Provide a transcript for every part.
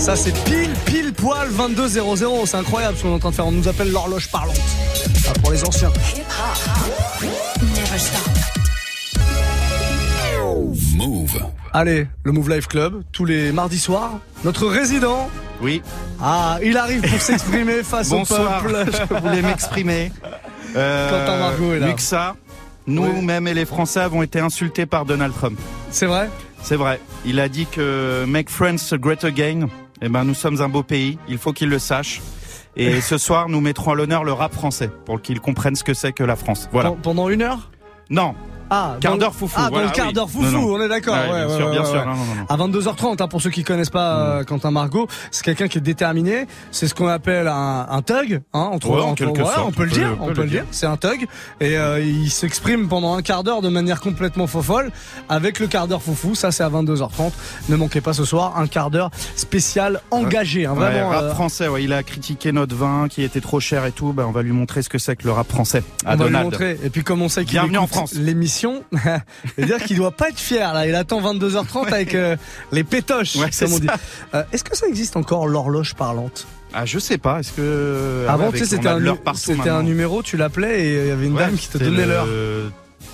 Ça c'est pile pile poil 22 00. C'est incroyable ce qu'on est en train de faire. On nous appelle l'horloge parlante. Ah, pour les anciens. Move. Allez, le Move Life Club, tous les mardis soirs. Notre résident. Oui. Ah, il arrive pour s'exprimer face Bonsoir. au peuple. Je voulais m'exprimer. Euh, Quentin Margot est là. Muxa, nous-mêmes et les Français avons été insultés par Donald Trump. C'est vrai? C'est vrai. Il a dit que Make France Great Again. Eh ben, nous sommes un beau pays. Il faut qu'il le sache. Et ce soir, nous mettrons à l'honneur le rap français pour qu'ils comprennent ce que c'est que la France. Voilà. Pen- Pendant une heure? Non. Ah, Quart d'heure foufou, Ah, voilà, dans le quart oui. d'heure foufou, Non, non. on est d'accord. Ouais, ouais, bien ouais, sûr, ouais, bien sûr. Non. À 22h30, hein, pour ceux qui connaissent pas euh, Quentin Margot, c'est quelqu'un qui est déterminé. C'est ce qu'on appelle un, un thug. Hein, entre, en entre- sorte, on peut le dire. On peut le dire. dire. C'est un thug. Et euh, il s'exprime pendant un quart d'heure de manière complètement fofolle avec le quart d'heure foufou. Ça, c'est à 22h30. Ne manquez pas ce soir un quart d'heure spécial engagé. Hein, Ouais, vraiment. rap euh, français, ouais, il a critiqué notre vin qui était trop cher et tout. Ben, on va lui montrer ce que c'est que le rap français. À on va lui Donald. montrer. Et puis comme on sait qu'il Bienvenue en France. l'émission, c'est-à-dire qu'il doit pas être fier là. Il attend 22h30 avec euh, les pétoches, Ouais, comme on dit. Euh, Est-ce que ça existe encore l'horloge parlante? Ah, je sais pas. Est-ce que Ah Avant, ouais, tu sais, c'était un, numéro, tu l'appelais et il y avait une Ouais, dame qui te donnait l'heure.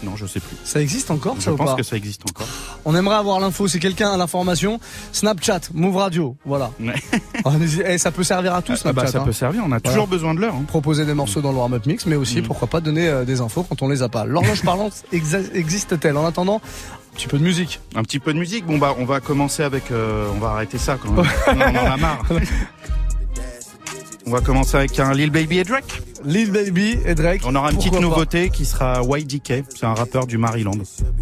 Non, je sais plus. Ça existe encore, Je ça ou pense pas que ça existe encore. On aimerait avoir l'info. Si quelqu'un a l'information, Snapchat, Move Radio, voilà. Ouais. Oh, n'hésitez- eh, ça peut servir à tout Ah, Snapchat. bah, ça hein. peut servir. On a toujours besoin de l'heure. hein. Proposer des morceaux dans le warm-up mix, mais aussi, Mm. pourquoi pas, donner euh, des infos quand on les a pas. L'horloge parlante existe-t-elle? En attendant, un petit peu de musique. Un petit peu de musique. Bon bah, on va commencer avec. euh, on va arrêter ça quand même. on en a marre. On va commencer avec un Lil Baby et Drake. Lil Baby et Drake. On aura une petite nouveauté qui sera YDK. C'est un rappeur du Maryland.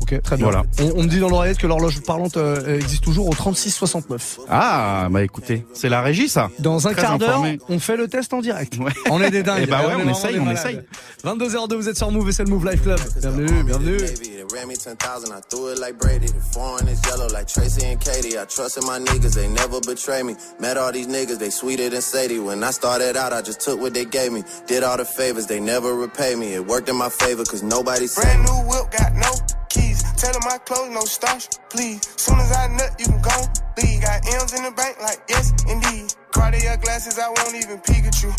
Ok, très bien. Voilà. On, on me dit dans l'oreillette que l'horloge parlante euh, existe toujours au 3669. Ah bah écoutez, c'est la régie ça. Dans un Très quart d'heure, on fait le test en direct. Ouais. On est des dingues. Eh bah ouais, on essaye, on essaye. 22h02, vous êtes sur Move et c'est le Move Life Club. Bienvenue, bienvenue. They ran me 10,000, I threw it like Brady. The foreign is yellow like Tracy and Katie. I trusted my niggas, they never betray me. Met all these niggas, they sweeter than Sadie. When I started out, I just took what they gave me. Did all the favors, they never repay me. It worked in my favor, cause nobody said Brand new whip, got no keys. Tell them my clothes, no starch, please. Soon as I nut, you can go leave. Got M's in the bank, like yes, indeed. Cartier glasses, I won't even you.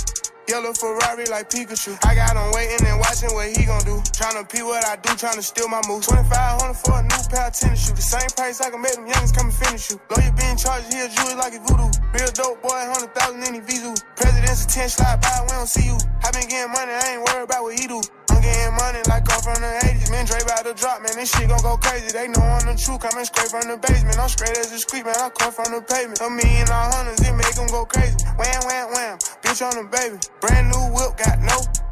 Yellow Ferrari like Pikachu. I got him waiting and watching what he gon' do. Tryna pee what I do, tryna steal my moves. 2500 for a new pair of tennis shoes. The same price I can make them youngins come and finish you. Lawyer being charged here, jewelry like it's voodoo. Real dope boy, 100,000 in his visu. President's attention slide by, we don't see you. I been getting money, I ain't worried about what he do. Getting money like I'm from the 80s. Man, Dre about to drop, man. This shit gon' go crazy. They know I'm the truth. Coming straight from the basement. I'm straight as a street, man. I come from the pavement. A million all hundreds, it make them go crazy. Wham, wham, wham. Bitch on the baby. Brand new whip, got no.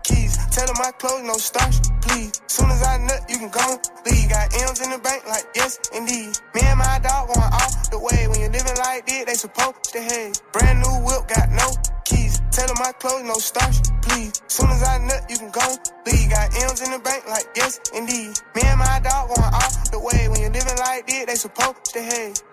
Tell them my clothes, no starch, please. Soon as I nut, you can go leave. Got M's in the bank, like yes, indeed. Me and my dog going off the way. When you're living like this, they supposed to hate. Brand new whip, got no keys. Tell them my clothes, no starch, please. Soon as I nut, you can go leave. Got M's in the bank, like yes, indeed. Me and my dog going off the way. When you're living like this, they supposed to hate.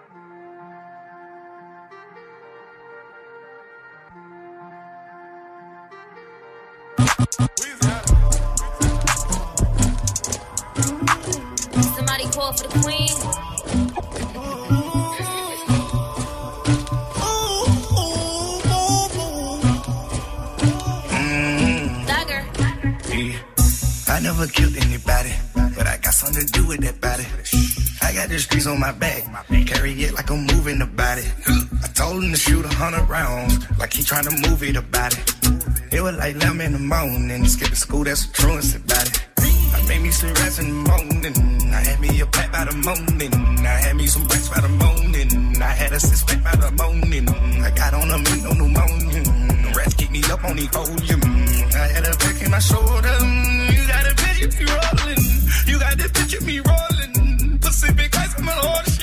Somebody call for the queen. Dagger. I never killed anybody, but I got something to do with that body. I got the streets on my back, carry it like I'm moving the body. I told him to shoot a hundred rounds, like he trying to move it about it. It was like 11 in the morning, skipping school, that's a truancy it. I made me some rats in the morning, I had me a pack by the morning, I had me some racks by the morning, I had a six pack by the morning, I got on a meat, no pneumonia, the rats keep me up on the podium, I had a back in my shoulder, you got a picture me rolling, you got the picture me rolling, Pacific ice, I'm an ocean,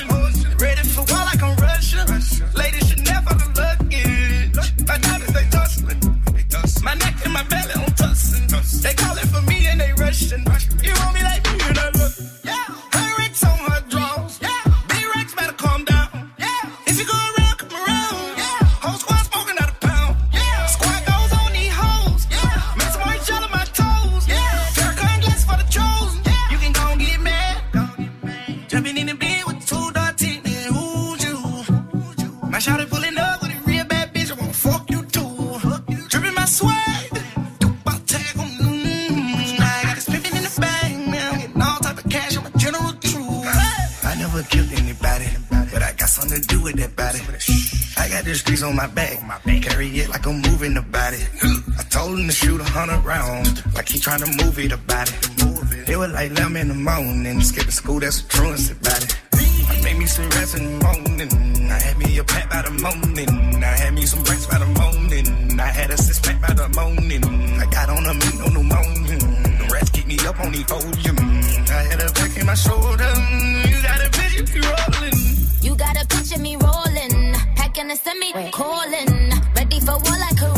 On my back, carry it like I'm moving about it. I told him to shoot a hundred rounds, like he trying to move it about it. It was like 11 in the morning, skipping school, that's a truancy about it. I made me some rest in the morning. I had me a pack by the morning. I had me some breaks by the morning. I had a six pack by the morning. I got on a meat on the morning. The rats keep me up on the volume. I had a back in my shoulder. You got a picture me rolling. You got a picture me rolling, packing a semi, calling, ready for war like Korea.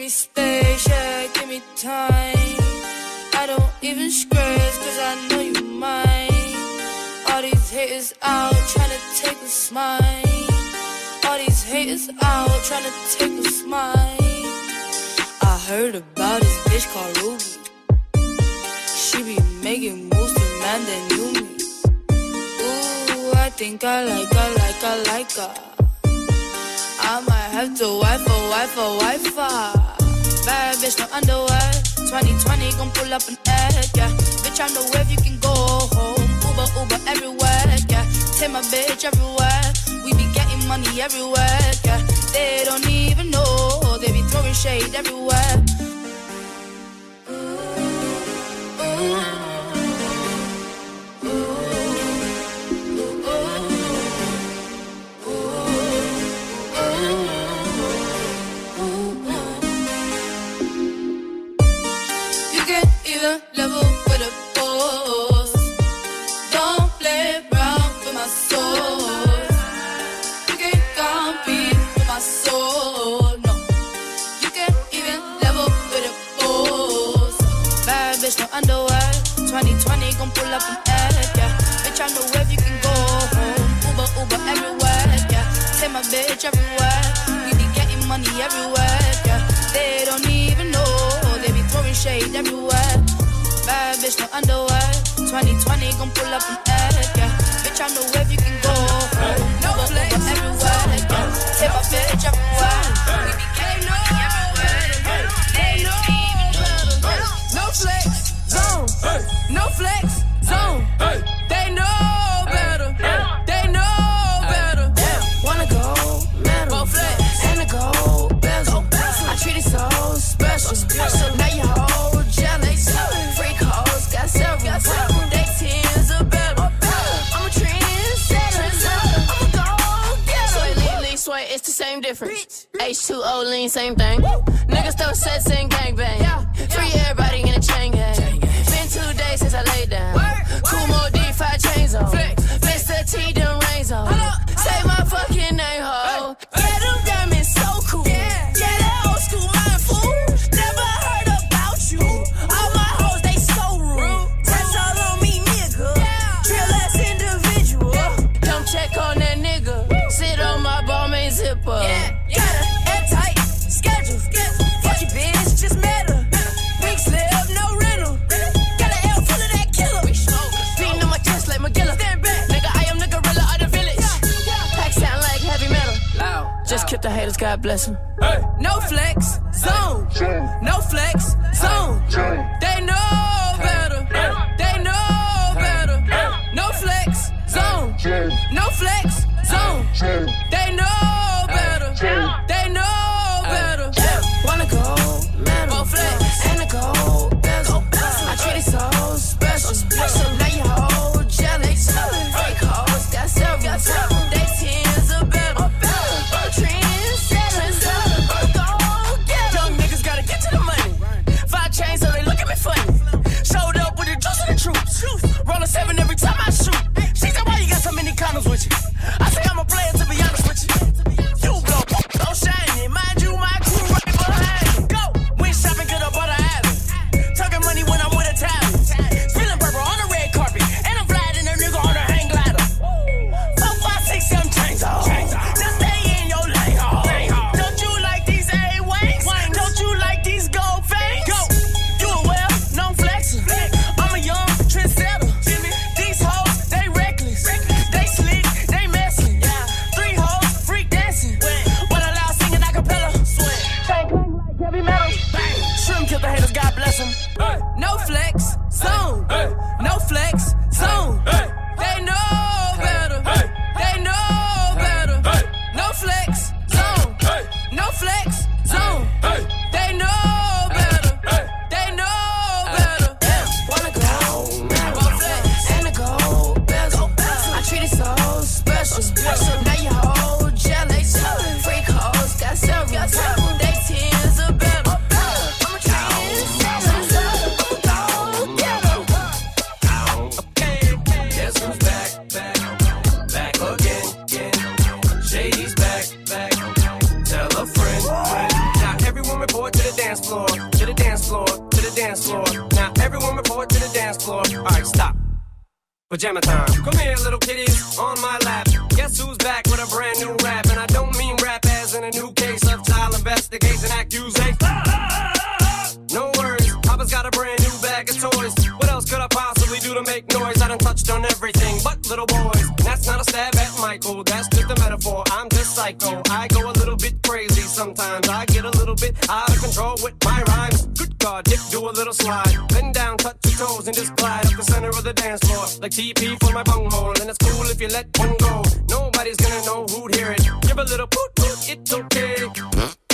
Me space, yeah. Give me time. I don't even scratch, cause I know you mine. All these haters out trying to take a smile. All these haters out trying to take a smile. I heard about this bitch called Ruby. She be making moves to man that knew me. Ooh, I think I like her, like I like her. I might have to wife her, wife her, wife her. Bad bitch, no underwear. 2020 gon' pull up an egg, yeah. Bitch, I know where you can go home. Uber, Uber everywhere, yeah. Take my bitch everywhere. We be getting money everywhere, yeah. They don't even know. They be throwing shade everywhere. You gon' pull up an egg, yeah. Bitch, I know where you can go home. Uber, Uber everywhere, yeah. Take my bitch everywhere. We be getting money everywhere, yeah. They don't even know. They be throwing shade everywhere. Bad bitch, no underwear. 2020 gon' pull up an egg, yeah. Bitch, I know where you can go home. Uber, Uber everywhere, yeah. Take my bitch everywhere. We be H2O lean, same thing. Niggas throw sets and gangbang. Haters, God, dip, do a little slide. Bend down, touch your toes, and just glide up the center of the dance floor. Like TP for my bunghole. And it's cool if you let one go. Nobody's gonna know who'd hear it. Give a little poot poot, it's okay.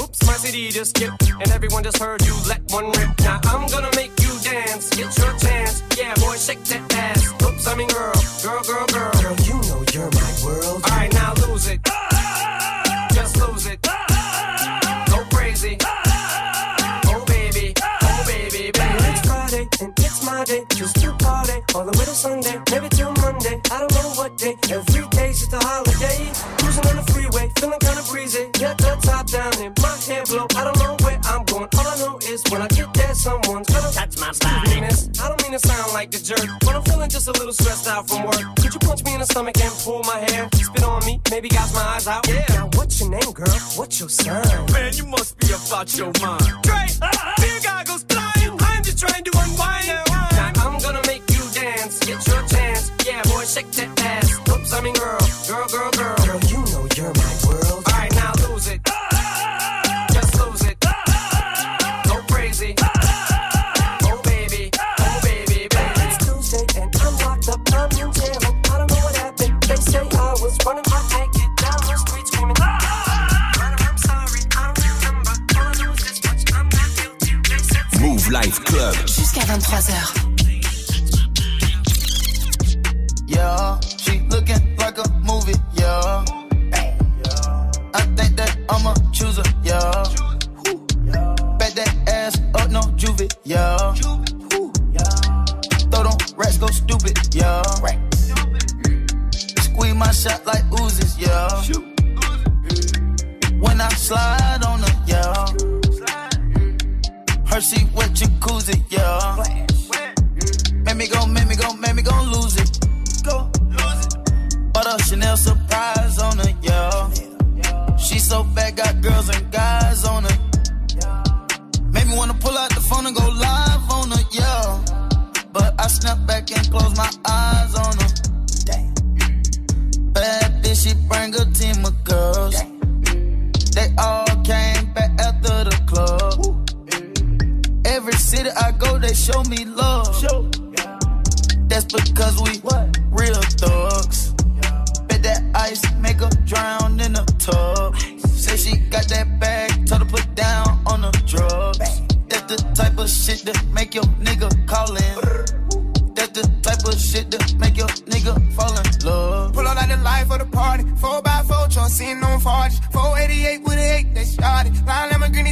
Oops, my CD just skipped, and everyone just heard you let one rip. Now I'm gonna make you dance, get your chance. Yeah, boy, shake that ass. Oops, I mean girl, girl, girl, girl. Girl, you know you're my world. All right, now all the way to Sunday, maybe till Monday. I don't know what day. Every day's just a holiday. Cruising on the freeway, feeling kinda breezy. Got the top down and my hair blow. I don't know where I'm going. All I know is when I get there, someone's gonna touch my style. I don't mean to sound like a jerk, but I'm feeling just a little stressed out from work. Could you punch me in the stomach and pull my hair? Spit on me, maybe got my eyes out. Yeah. Now what's your name, girl? What's your sign? Man, you must be about your mind. Dre, beer goggles blind. I'm just trying to unwind. Now shake that ass. Oops, I mean girl, girl, girl, girl. Girl, you know you're my world. All right, now lose it. Just lose it. Go crazy. Oh baby, oh baby, baby. It's Tuesday and I'm locked up. I'm in jail. I don't know what happened. They say I was running my naked down the street screaming. Brother, I'm sorry, I don't remember. All I know is this much? I'm not guilty. They said Move Life Club. Jusqu'à 23h. Yeah, she looking like a movie, yeah. I think that I'ma choose her, yeah. Bet that ass up, no juvie, yeah. Throw them rats, go stupid, yeah. Squeeze my shot like oozes, yeah. When I slide on her, yeah. Her seat wet jacuzzi, yeah. Make me go, make me go, make me go lose it surprise on her, yeah. She so bad, got girls and guys on her. Made me wanna pull out the phone and go live on her, yeah. But I snap back and close my eyes on her. Bad bitch, she bring a team of girls. They all came back after the club. Every city I go, they show me love. That's because we what? real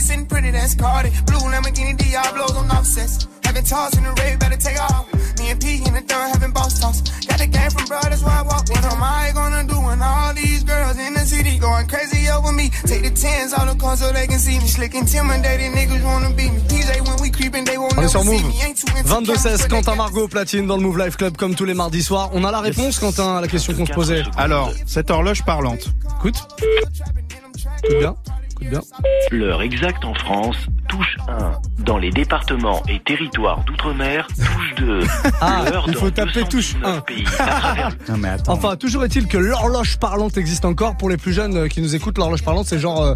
sitting pretty, that's Cardi. Blue Lamborghini Diablos on offsets. Having toss in the red, better take off. Me and P in the third having boss toss. Got the game from bro, that's why I walk. What am I gonna do when all these girls in the city going crazy over me? Take the tens out the so they can see me. Slick intimidated niggas wanna beat me. DJ when we creeping, they won't On est never sur see Move. me. Ain't too into 22-16, Quentin Margot platine dans le Move Life Club comme tous les mardis soirs. On a la réponse, Quentin, à la question qu'on se posait. Alors, cette horloge parlante. Écoute. Écoute bien. L'heure exacte en France, touche 1. Dans les départements et territoires d'outre-mer, touche 2. Ah, il faut taper touche 1. pays à travers Non mais attends. Enfin, toujours est-il que l'horloge parlante existe encore. Pour les plus jeunes euh, qui nous écoutent, l'horloge parlante, c'est genre euh,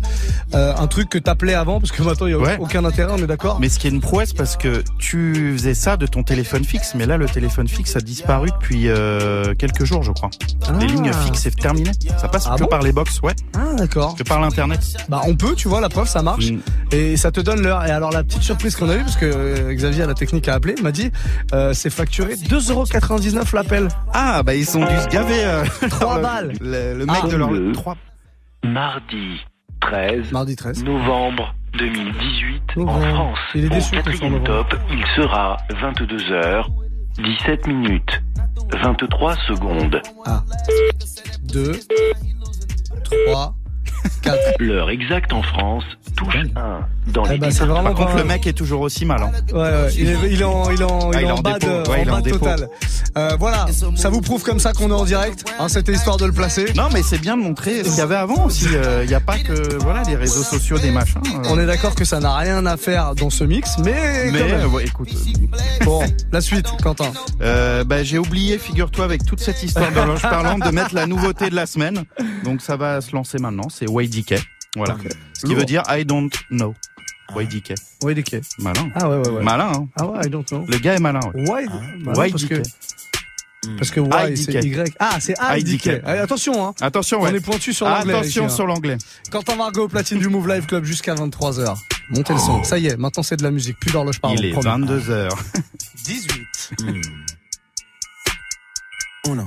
euh, un truc que t'appelais avant, parce que maintenant, il n'y a Ouais. aucun intérêt, on est d'accord Mais ce qui est une prouesse parce que tu faisais ça de ton téléphone fixe, mais là le téléphone fixe a disparu depuis euh, quelques jours, je crois. Les Ah. lignes fixes c'est terminé. Ça passe Ah que bon par les box, ouais, Ah, d'accord. que par l'internet. Bah, on peut, tu vois, la preuve, ça marche. Mm. Et ça te donne l'heure. Et alors, la petite surprise qu'on a eue, parce que euh, Xavier à la technique a appelé, m'a dit, euh, c'est facturé 2,99€ l'appel. Ah bah ils ont dû se gaver. euh, 3 le- balles. Le, le mec Ah. de leur Le- 3 mardi 13 Mardi 13. novembre 2018 en. France. Il est déçu Au top, il sera 22h 17 minutes 23 secondes. 2, 3, 4. L'heure exacte en France, touche 1. Dans Eh les bah, c'est vraiment Par contre le mec est toujours aussi mal. hein. Ouais, ouais, il est, il est en, il est en, Ah, il est en bas dépôt. de, Ouais, en il est en bas de dépôt. total. Euh, voilà, ça vous prouve comme ça qu'on est en direct. Hein, C'était histoire de le placer. Non mais c'est bien de montrer ce qu'il y avait avant aussi. Il n'y a pas que voilà les réseaux sociaux des machins. euh. On est d'accord que ça n'a rien à faire dans ce mix, mais, quand Mais même. euh, ouais, écoute, bon, la suite, Quentin. euh, bah, j'ai oublié, figure-toi, avec toute cette histoire d'horloge parlante, de mettre la nouveauté de la semaine. Donc ça va se lancer maintenant. C'est YDK. Voilà. Ce qui Lourd. veut dire I don't know. YDK. Les quais. Malin. Ah ouais, ouais, ouais. Malin. Hein. Ah ouais, I don't know. Le gars est malin. Ouais. Why bah non, parce YDK. que parce que Y c'est Y. Ah, c'est IDK. Allez, attention hein. Attention, ouais. On est pointu sur l'anglais. Attention ici, hein. sur l'anglais. Quentin Margot au platine du Move Live Club jusqu'à 23h. Montez le son. Ça y est, maintenant c'est de la musique, plus d'horloge parlante. Il est promis. 22h. 18. Uno,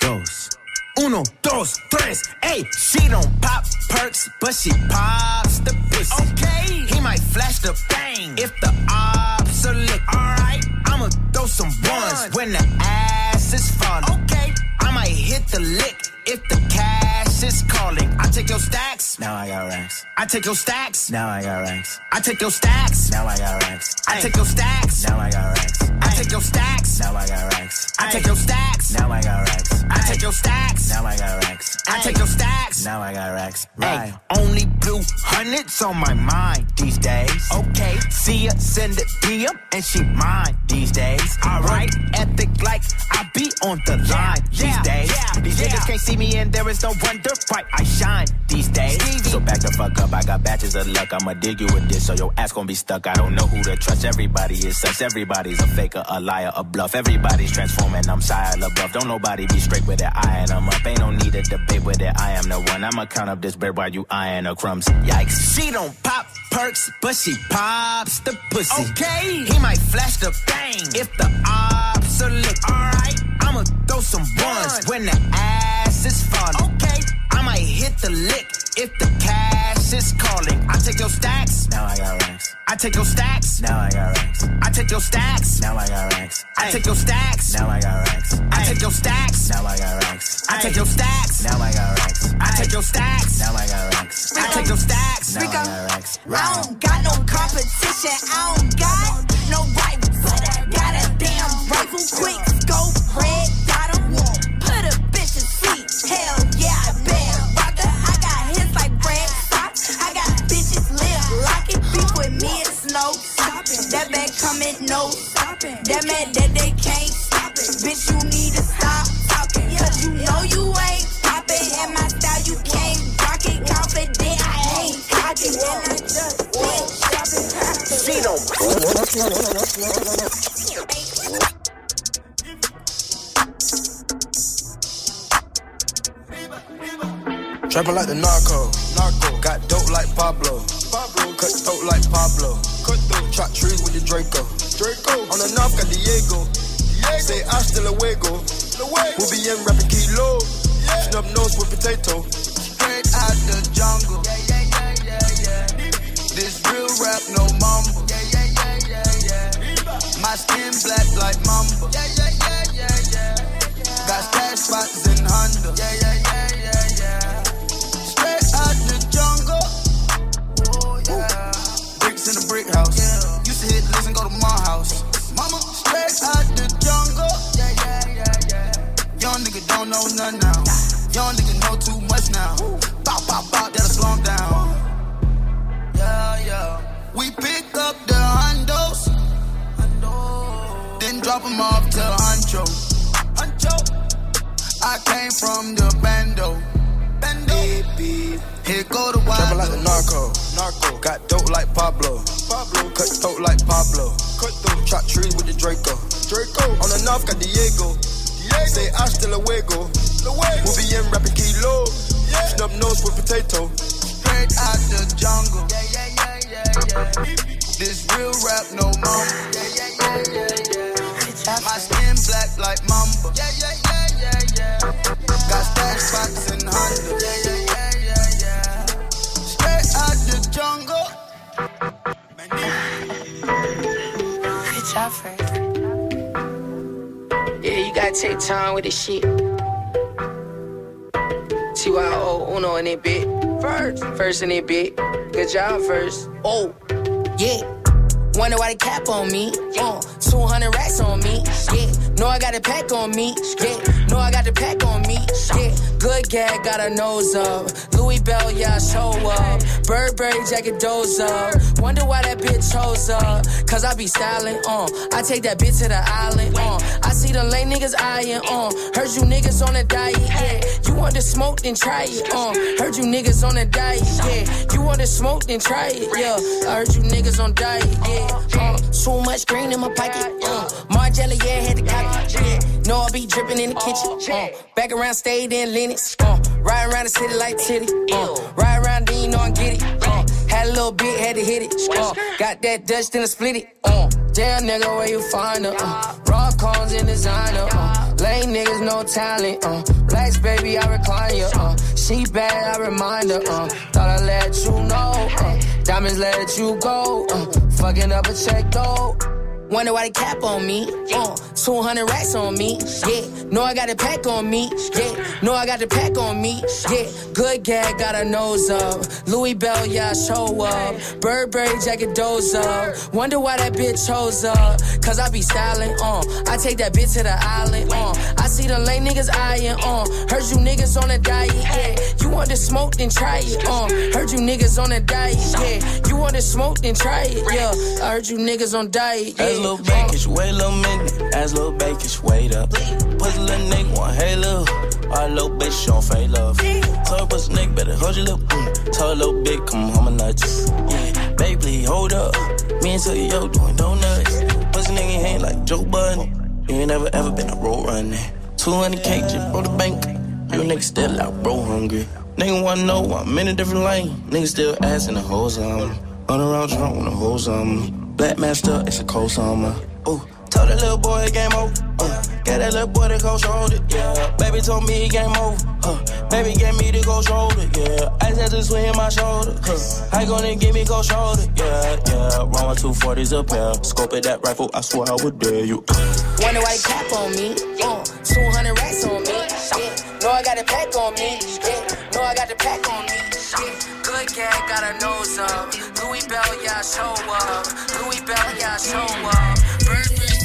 dos. Uno, dos, tres. Hey, she don't pop perks, but she pops the pussy. Okay. He might flash the bang if the ops are lick. Alright. I'ma throw some ones when the ass is falling. Okay. I might hit the lick if the cash is calling. I take your stacks. Now I got racks. I take your stacks. Now I got racks. I take your stacks. Now I got racks. I take your stacks. Now I got racks. I take your stacks. Now I got racks. I take your stacks. Now I got racks. I take your stacks. Now I got racks. I take your stacks. Now I got racks. Right. Only blue hundreds on my mind these days. Okay. See her send it DM and she mine these days. Alright. Ethic like I be on the line these days. These niggas can't see me and there is no wonder why I shine these days. So back the fuck up. I got batches of luck. I'ma dig you with this so your ass gon' be stuck. I don't know who to trust. Everybody is such. Everybody's a faker, a liar, a bluff. Everybody's transforming. I'm Shia LaBeouf. Don't nobody be straight with it. I and I'm up. Ain't no need to debate with it. I am the one. I'ma count up this bread while you eyeing her crumbs. Yikes. She don't pop perks, but she pops the pussy. Okay. He might flash the bang if the ops are lick. Alright. I'ma throw some ones when the ass is falling. Okay. I might hit the lick if the cash is calling. I take your stacks. Now I got racks. I take your stacks. Now I got racks. I take your stacks. Now I got racks. I take your stacks. Now I got racks. I take your stacks. Now I got racks. I take your stacks. Now I got racks. I take your stacks. Now I got racks. I take your stacks. Now I got racks. I don't got no competition. I don't got no rivals. Got a damn rifle, quick scope, red dot 'em. Put a bitch to sleep. Hell me. It's no. That bag coming, no stopping. That man that they can't stop it. Bitch, you need to stop talking. Cause you know you ain't popping. In my style, you can't rock it. Confident, I ain't cocky. And I just went shopping. She don't Trapping like the narco. Narco. Got dope like Pablo. Pablo. Cut throat like Pablo. Cut throat. Chop trees with the Draco. Draco. On the north got Diego. Diego. Say hasta luego. Luego. We'll be in rapping kilo. Yeah. Snub nose with potato. Straight out the jungle. Yeah, yeah, yeah, yeah, yeah. This real rap, no mumble. Yeah, yeah, yeah, yeah, yeah. My skin black like mamba. Yeah, yeah, yeah, yeah, yeah. Got stash spots in Honda. Yeah, yeah, yeah, yeah, yeah. In the brick house. Yeah. Used to hit listen, go to my house. Mama, straight out the jungle. Yeah, yeah, yeah, yeah. Young nigga don't know nothing now. Young nigga know too much now. Bop, bop, bop, that'll slow him down. Yeah, yeah. We pick up the hundos. Then drop them off to Huncho. Huncho. I came from the bando. Bando. Here go the wild. Trapping like the narco. Narco. Got dope like Pablo. Pablo. Cut throat like Pablo. Cut throat. Chop trees with the Draco. Draco. On the north got Diego. Diego. Say hasta luego. Luego. We'll be in rapping kilo. Yeah. Snub nose with potato. Straight out the jungle. Yeah, yeah, yeah, yeah, yeah. This real rap, no mumble. Yeah, yeah, yeah, yeah, yeah. My skin black like mamba. Yeah, yeah, yeah, yeah, yeah. Got stash spots in Honda. Job, Frank. Yeah, you gotta take time with this shit. TYO Uno in it bit. First. First in it bit. Good job, first. Oh, yeah. Wonder why they cap on me. Uh, 200 racks on me. Yeah. Know I got a pack on me. Yeah. Know I got the pack on me. Yeah. Good gag, got a nose up. Louis Bell, yeah, show up. Burberry jacket, doze up. Wonder why that bitch chose up. Cause I be styling, uh. I take that bitch to the island, uh. I see the lame niggas eyeing, uh. Heard you niggas on a diet, yeah. You want to smoke, then try it, uh. Heard you niggas on a diet, yeah. You want to smoke, then try it, yeah. I heard you niggas on diet, yeah. Too much green in my pocket, uh. Margiela, yeah, had to cop it, yeah. Know I be dripping in the kitchen, uh. Back around, stayed in Linux, uh. Ride around the city like titty, uh. Ride around, then you know I get it, uh. Had a little bit, had to hit it, uh. Got that Dutch, then I split it, uh. Damn nigga, where you find her, uh. Raw cones in designer, uh. Lame niggas, no talent, uh. Blacks, baby, I recline you, uh. She bad, I remind her, uh. Thought I let you know, uh. Diamonds let you go, uh. Fucking up a check, though. Wonder why they cap on me. Uh, 200 racks on me. Yeah, know I got a pack on me. Yeah, know I got the pack on me. Yeah, good gag, got a nose up. Louis Bell, yeah, I show up. Burberry jacket, doze up. Wonder why that bitch chose up. Cause I be styling, uh. I take that bitch to the island, uh. I see the lame niggas eyeing, uh. Heard you niggas on a diet, yeah. You want to smoke, then try it, uh. Heard you niggas on a diet, yeah. You want to smoke, then try it, yeah. I heard you niggas on diet, yeah. As little bakish, wait a little minute. As little bakish, wait up. Pussy little nigga want hey love. Our little bitch she don't fake love. Her pussy nigga better hold your lip. Mm. Tell her little bitch come home and nuts. Yeah, baby please hold up. Me and Tell yo doing donuts. Pussy nigga ain't like Joe Budden. You ain't never ever been a road running. 200k just from the bank. You nigga still out bro hungry. Nigga wanna know I'm in a different lane. Nigga still asking the hoes on me. Run around drunk when the hoes on me. Black master, it's a cold summer. Ooh, told that little boy game over. Uh, got that little boy to go shoulder. Yeah, baby told me game over. Uh, baby gave me the go shoulder. Yeah, I had to swing my shoulder. Uh, I gonna give me go shoulder. Yeah, yeah. Wrong with two forties a pair. Scope at that rifle, I swear I would dare you. Wonder why they cap on me. Uh, 200 racks on me. Yeah. Know I got a pack on me. Yeah. Know I got the pack on me. Yeah. Good gag, got a nose up. Louis Bell, yeah, show up. Louis Bell, yeah, show up.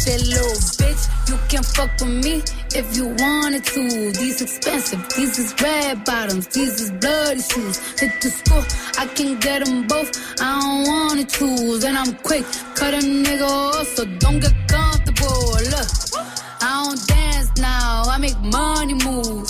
Say, little bitch, you can fuck with me if you wanted to. These expensive, these is red bottoms, these is bloody shoes. Hit the school, I can get them both. I don't wanna choose, and I'm quick, cut a nigga off, so don't get comfortable. Look, I don't dance now, I make money move.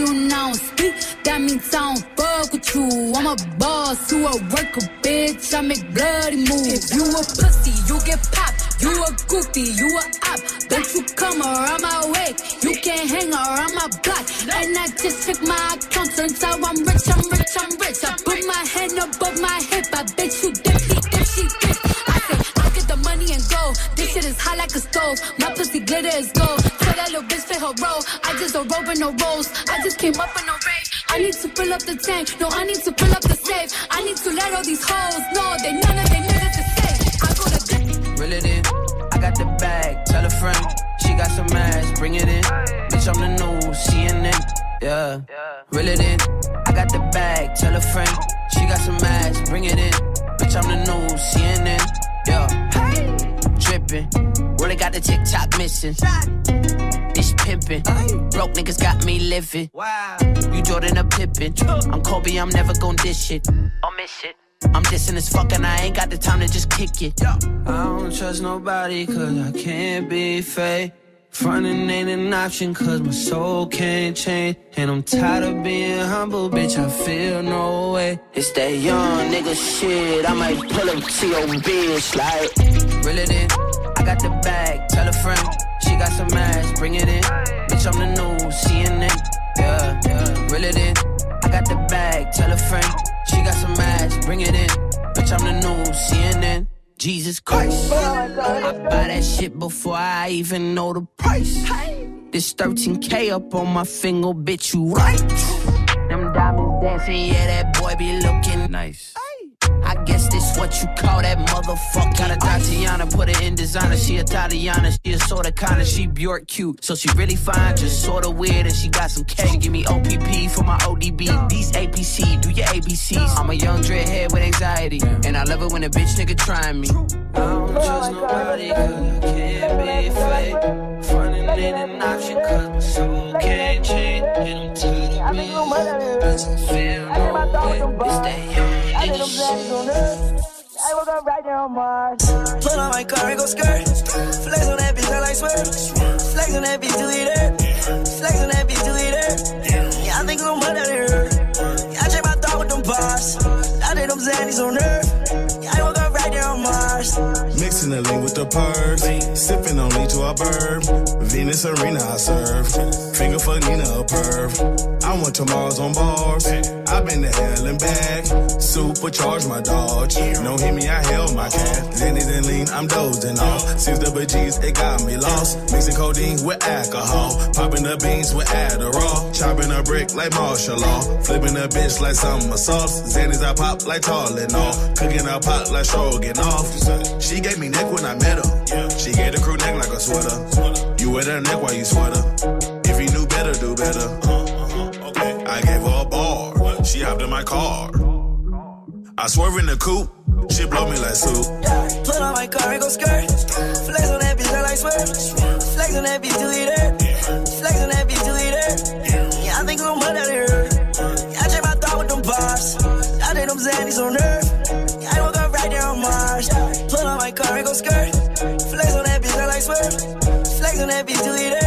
you now speak, that means I don't fuck with you. I'm a boss, you a worker, bitch. I make bloody moves. If you a pussy, you get popped. You a goofy, you a op. Don't you come around my way. You can't hang around my block. And I just check my account. Turns out I'm rich, I'm rich, I'm rich. I put my hand above my hip. I bet you dipsy, dipsy, dip. I say, I get the money and go. This shit is hot like a stove. My pussy glitter is gold. That role. I just a and no rolls. I just came up in a rave. I need to fill up the tank. No, I need to fill up the safe. I need to let all these hoes know they none of they niggas is safe. I go to Reel it in. I got the bag. Tell a friend. She got some ass. Bring it in. Bitch, I'm the new CNN. Yeah. Reel it in. I got the bag. Tell a friend. She got some ass. Bring it in. Bitch, I'm the new CNN. Yeah. Hey. Drippin'. Really got the TikTok missing. This pimpin'. Broke niggas got me living. Wow. You Jordan a Pippen. I'm Kobe, I'm never gon' dish it. I'll miss it. I'm dissing as fuck and I ain't got the time to just kick it. I don't trust nobody cause I can't be fake. Frontin' ain't an option cause my soul can't change. And I'm tired of being humble, bitch, I feel no way. It's that young nigga shit, I might pull up to your bitch like. Reel it in, I got the bag, tell a friend. She got some ass, bring it in. Bitch, I'm the new CNN. Yeah, yeah. Reel it in, I got the bag, tell a friend. She got some ass, bring it in. Bitch, I'm the new CNN. Jesus Christ. I buy that shit before I even know the price. This 13K up on my finger, bitch, you right. Them diamonds dancing, yeah, that boy be looking nice. I guess this what you call that motherfucker. Got a Tatiana, put her in designer. She a Tatiana, she a sorta kinda, she Bjork cute. So she really fine, just sorta weird, and she got some K. She give me OPP for my ODB. These APC, do your ABCs. I'm a young dreadhead with anxiety, and I love it when a bitch nigga trying me. I don't trust nobody, cause I can't be fake. Ain't an option, cause my soul can't change. And I'm tired of being I feel no way. It's that young nigga shit. I woke up right there on Mars. Pull on my car and go skirt. Flex on that bitch, I like swear. Flex on that bitch, do it there. Flex on that bitch, do it there. Yeah, I think I'm better than her. Yeah, I check my thought with them bars. I did them Xannies on her. Yeah, I woke up Mixing with the purse. Sipping on to a burb. Venus Arena I serve. Finger for Nina a perv. I went to Mars on bars. I've been to hell and back. Supercharge my dodge. No hit me, I held my cat. Xannies and lean, I'm dozing off. Six double G's, it got me lost. Mixing codeine with alcohol. Popping the beans with Adderall. Chopping a brick like martial law. Flipping a bitch like summer sauce. Xannies I pop like tall and Tylenol. Cooking a pot like stroganoff. She gave me neck when I met her. She gave the crew neck like a sweater. You wear that neck while you sweater. If you knew better, do better. I gave her a bar. She hopped in my car. I swerve in the coupe. She blow me like soup. Put on my car and go skirt. Flex on that bitch, I like swear. Flex on that bitch, it hurt. Flex on that bitch, it hurt. Yeah, I think I'm gonna that hurt. Yeah, I check my thought with them bars. I did them Xannies on Earth. Yeah, I woke up right there on Mars. Pull on my car and go skirt. Flex on that bitch, I like swear. Flex on that bitch, do it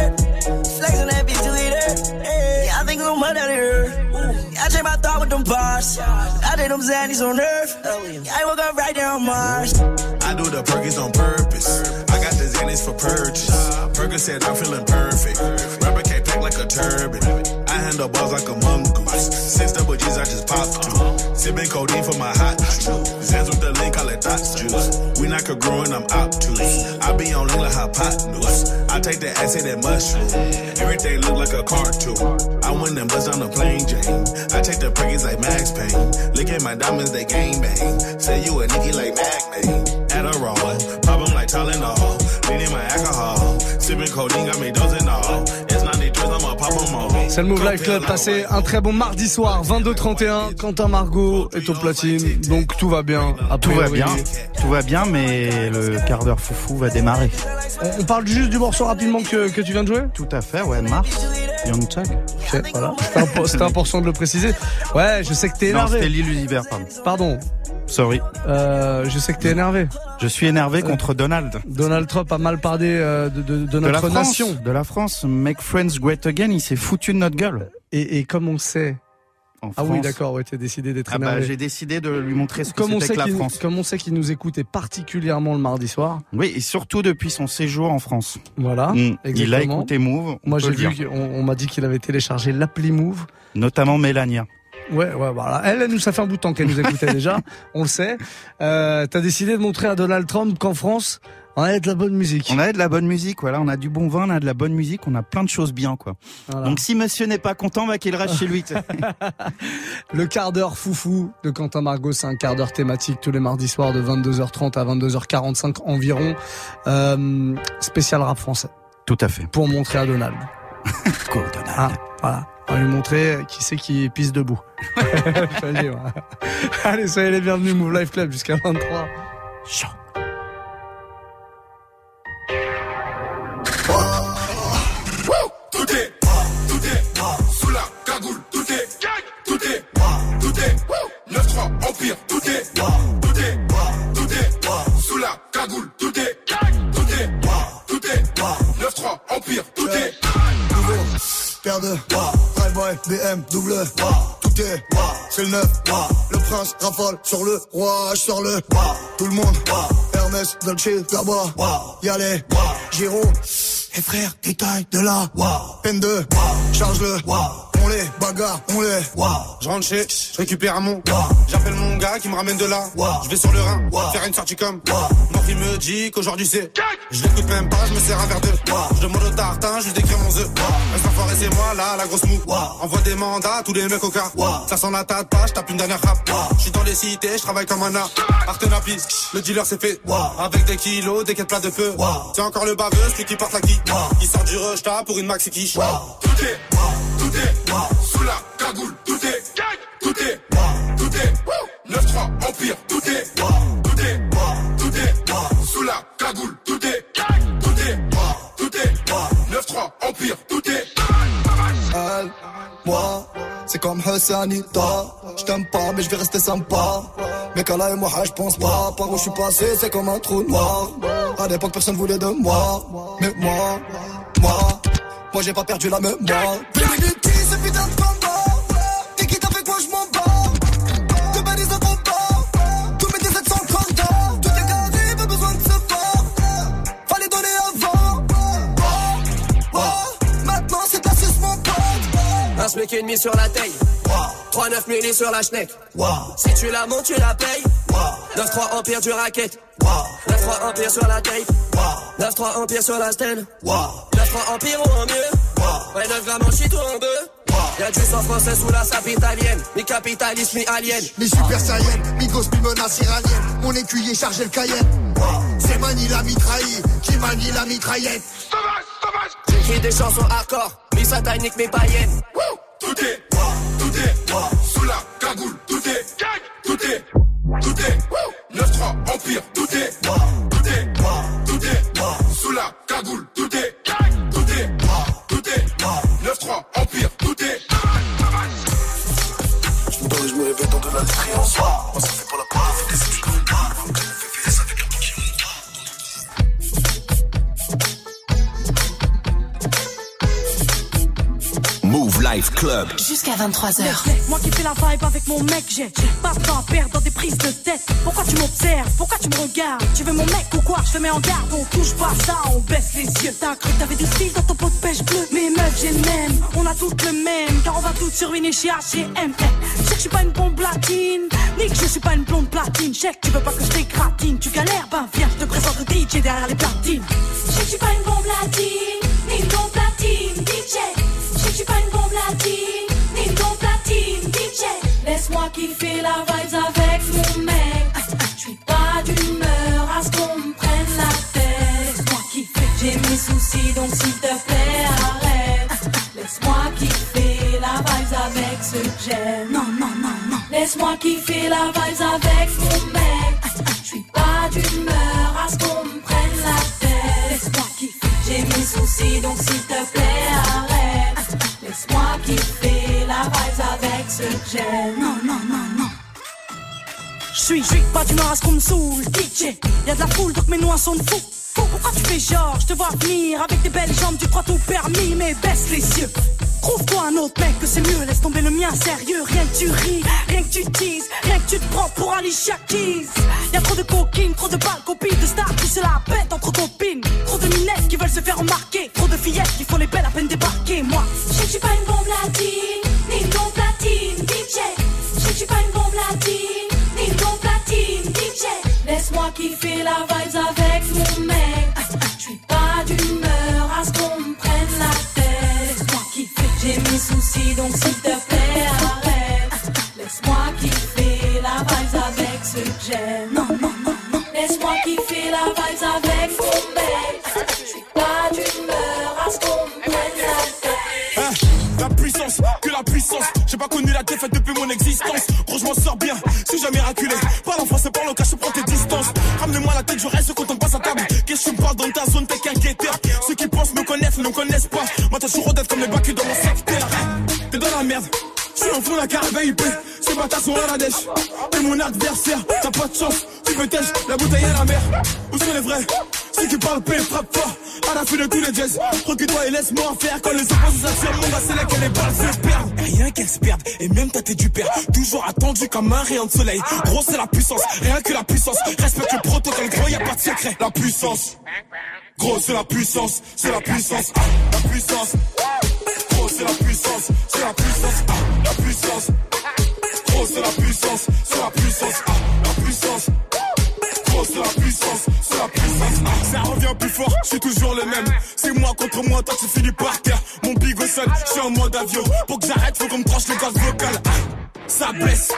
them bars. I did them Xannies on Earth. I woke up right there on Mars. I do the Perkins on purpose. I got the Xanax for purchase. Perkins said I'm feeling perfect. Rubber can't pack like a turban. I handle balls like a mongoose. Six double G's, I just popped two. Sipping codeine for my hot juice. Zans with the link, I let thought juice. We not growing, I'm obtuse. I be on lean like hypotenuse. I take the acid and mushroom. Everything look like a cartoon. I win and bust on the plane, Jane. I take the Perkins like Max Payne. Look at my diamonds, they gang bang. Say you a Nicky like Mac Magnate. Adderall, pop 'em like Tylenol. Leaning my alcohol. Sipping codeine, got me dozing C'est le Move Life Club. Passez un très bon mardi soir, 22-31. Quentin Margot est au platine, donc tout va bien. a Tout va bien, tout va bien, mais le quart d'heure foufou va démarrer. On, on parle juste du morceau rapidement que, que tu viens de jouer Tout à fait, ouais, Mars, Young Chug. Ok, voilà. C'était impo- C'était important de le préciser. Ouais, je sais que t'es Non, énervé. c'était Lil Uzi Vert, pardon. Pardon. Sorry. Euh, je sais que t'es énervé. Je suis énervé contre Donald. Donald Trump a mal parlé euh, de, de- de De la notre France, nation. de la France, Make Friends Great Again, il s'est foutu de notre gueule. Et, et comme on sait. En Ah oui, d'accord, ouais, t'as décidé d'être Ah bah, j'ai décidé de lui montrer ce que comme on, c'était que la France. comme on sait qu'il nous écoute et particulièrement le mardi soir. Oui, et surtout depuis son séjour en France. Voilà. Mm. Il a exactement. écouté Move. on Moi, j'ai vu qu'on on m'a dit qu'il avait téléchargé l'appli Move. Notamment Mélania. Ouais, ouais, voilà. Elle, elle nous, ça fait un bout de temps qu'elle nous écoutait déjà. On le sait. Euh, t'as décidé de montrer à Donald Trump qu'en France, on a de la bonne musique. On a de la bonne musique, voilà, on a du bon vin, on a de la bonne musique, on a plein de choses bien, quoi. Voilà. Donc si monsieur n'est pas content, bah qu'il reste chez lui. Le quart d'heure foufou de Quentin Margot, c'est un quart d'heure thématique tous les mardis soirs de 22h30 à 22h45 environ. Euh, spécial rap français. Tout à fait. Pour montrer à Donald. Cool, Donald? Ah, voilà. On va lui montrer qui c'est qui pisse debout. Allez, soyez les bienvenus, Move Life Club jusqu'à 23. Chaud. Tout est, tout est, sous la cagoule, tout est, tout est, tout est, 9-3 Empire, tout est, tout est, tout est, sous la cagoule, tout est, tout est, tout est, 9-3 Empire, tout est. Nouveau, paire de Drive-by, BM, double Tout est, c'est le neuf Le prince rafale sur le roi, je sors le Tout le monde, Hermès, Dolce, là-bas Y'allez, Giro Et frère, détail de là Peine de, charge-le On les bagarre, on les Je rentre chez, je récupère un mon. J'appelle mon gars qui me ramène de là. Je vais sur le Rhin, faire une sortie comme. Mon il me dit qu'aujourd'hui c'est. Je l'écoute même pas, je me sers un verre de. Je demande au tartin, je lui décris mon œuf. Reste enfoiré, c'est moi là, la grosse mou. Envoie des mandats, tous les mecs au cas. Ça sent la pas, je tape une dernière rap. Je suis dans les cités, je travaille comme un art. Artenapis, le dealer c'est fait. Avec des kilos, des quêtes plats de feu. C'est encore le baveux, celui qui porte la qui. Il sort du rush pour une maxi quiche. Tout est, tout est, sous la cagoule, tout est, tout est, tout est, 9-3 Empire, tout est, tout est, tout est, sous la cagoule, tout est, tout est, tout est, 9-3 Empire, tout est. Elle, moi, c'est comme Hassanita. Je t'aime pas, mais je vais rester sympa. Mais qu'Allah et moi, je pense pas. Par où je suis passé, c'est comme un trou noir. À l'époque, personne voulait de moi. Mais moi, moi, moi, j'ai pas perdu la mémoire. Qui ce putain de combat T'es qui avec moi, je m'en bats. De balises de combat. Tous mes décès sont corda. Tout est carré, pas besoin de se voir. Fallait donner avant. Oh, oh, maintenant, c'est ta suce, mon pote. Un SMIC et demi sur la taille. 3-9 milli sur la schneck. Si tu la montes, tu la payes. 9-3 empire du racket. 9-3 empire sur la tape. 9-3 empire sur la stand. 9-3 empire ou en mieux. Ouais, 9 grammes en shit ou en deux. Y'a du sang français sous la sape italienne. Mi capitaliste, mi alien. Mi super saiyan, mi gosse, mi menace iranienne. Mon écuyer chargé le cayenne. C'est Mani la mitraille, qui manie la mitraillette. J'écris des chansons hardcore. Mi satanique, mi païenne. Tout est, tout est, sous la cagoule, tout est, tout est, tout est, 9-3 Empire, tout est, tout est, tout est, Club. Jusqu'à 23h. Moi qui fais la vibe avec mon mec, j'ai pas de temps à perdre dans des prises de tête. Pourquoi tu m'observes? Pourquoi tu me regardes? Tu veux mon mec ou quoi? Je te mets en garde, on touche pas ça, on baisse les yeux. T'as cru que t'avais du style dans ton pot de pêche bleu. Mais meuf, j'ai le même, on a toutes le même. Car on va toutes surviner chez H&M. Je sais que je suis pas une bombe latine, ni que je suis pas une blonde platine. Que tu veux pas que je t'écratine. Tu galères, ben viens, je te présente le DJ derrière les platines. Je sais que je suis pas une bombe latine, ni une bombe platine, DJ. Je suis pas une bombe latine, ni une bombe platine, DJ. Laisse-moi kiffer la vibes avec mon mec. Je suis pas d'humeur à ce qu'on me prenne la tête. Laisse-moi kiffer, j'ai mes soucis donc s'il te plaît arrête. Laisse-moi kiffer la vibes avec ce que j'aime. Non, non, non, non. Laisse-moi kiffer la vibes avec mon mec. Je suis pas d'humeur à ce qu'on me prenne la tête. Laisse-moi kiffer, j'ai mes soucis donc s'il te plaît arrête. Non, non, non, non. Je suis, pas d'humeur à ce qu'on me saoule, DJ. Y'a de la foule donc mes noix sont de fou. Pourquoi tu fais genre, je te vois venir avec des belles jambes, tu crois tout permis, mais baisse les yeux. Trouve-toi un autre mec que c'est mieux, laisse tomber le mien sérieux. Rien que tu ris, rien que tu teases, rien que tu te prends pour Alicia Keys. Y'a trop de coquines, trop de balles, copines, de stars qui se la pètent entre copines. Trop de minettes qui veulent se faire remarquer, trop de fillettes qui font les belles à peine débarquer. Moi, je suis pas une bombe latine, la vibes avec mon mec. Suis pas d'humeur à ce qu'on me prenne la tête. Laisse-moi kiffer, j'ai mes soucis donc s'il te plaît arrête. Laisse-moi kiffer la vibes avec ce que j'aime. Non, non, non, non. Laisse-moi kiffer la vibes avec mon mec. Je suis pas d'humeur à ce qu'on me prenne la tête. Hein, la puissance, que la puissance. J'ai pas connu la défaite depuis mon existence. Je reste quand on passe à table. Qu'est-ce que tu me parles dans ta zone, t'es qu'un guetteur. Ceux qui pensent me connaissent, ne me connaissent pas. Moi, t'as toujours d'être comme les bacs dans mon secteur. T'es dans la merde. Je suis en fond la caravane IP, ces bâtards sont à la dèche. T'es mon adversaire, t'as pas de chance, tu peux tèche, la bouteille à la mer. Où sont les vrais? Ceux qui parlent paix, frappe fort, à la fin de tous les jazz. Recule-toi et laisse-moi faire. Quand les opposés s'attirent, mon gars, c'est là que les balles se perdent. Rien qu'elles se perdent, et même ta tête du père. Toujours attendu comme un rayon de soleil. Gros, c'est la puissance, rien que la puissance. Respecte le protocole, gros, y a pas de secret. La puissance. Gros, c'est la puissance, c'est la puissance, la puissance. Gros, c'est la puissance, c'est la puissance, la puissance. Gros, c'est la puissance, c'est la puissance, Ça revient plus fort, je suis toujours le même. C'est moi contre moi, toi tu finis par terre. Mon big au sol, je suis en mode avion. Pour que j'arrête, faut qu'on me tranche les cordes vocales. Ah, Ça blesse.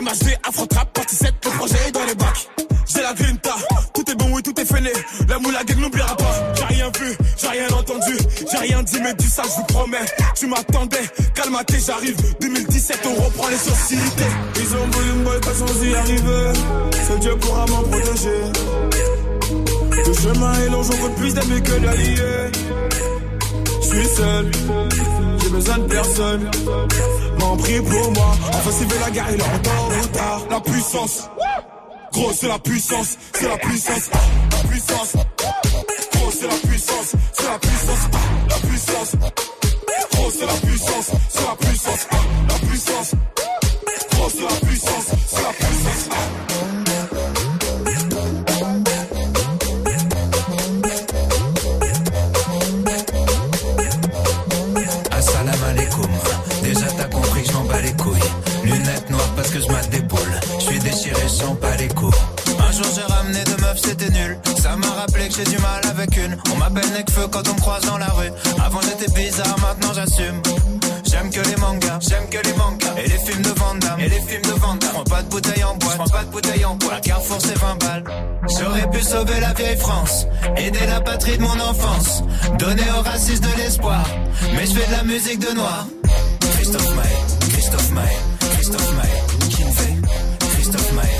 MHD, Afro Trap, partie 7, le projet est dans les bacs. J'ai la grinta, tout est bon, oui, tout est fêlé. La moula gang n'oubliera pas. J'ai rien vu, j'ai rien entendu, j'ai rien dit, mais du ça, je vous promets. Tu m'attendais, calme-toi, j'arrive. 2017, on reprend les sociétés. Ils ont voulu me boycotter sans y arriver. Seul Dieu pourra m'en protéger. Le chemin est long, j'en veux plus d'amis que d'alliés. Je suis seul, j'ai besoin de personne. M'en prie pour moi, enfin s'il veut la guerre, il est en retard. La puissance, gros c'est la puissance, c'est la puissance, la puissance. Gros c'est la puissance, c'est la puissance, la puissance. Gros c'est la puissance, c'est la puissance. Jour j'ai ramené deux meufs, c'était nul. Ça m'a rappelé que j'ai du mal avec une. On m'appelle Necfeu quand on me croise dans la rue. Avant j'étais bizarre, maintenant j'assume. J'aime que les mangas, j'aime que les mangas. Et les films de Van et les films de Van. Prends pas de bouteille en boîte, prends pas de bouteille en boîte. Carrefour c'est 20 balles. J'aurais pu sauver la vieille France, aider la patrie de mon enfance, donner aux racistes de l'espoir. Mais je fais de la musique de noir. Christophe Maé, Christophe Maé, Christophe Maé, Kinvey. Christophe Maé,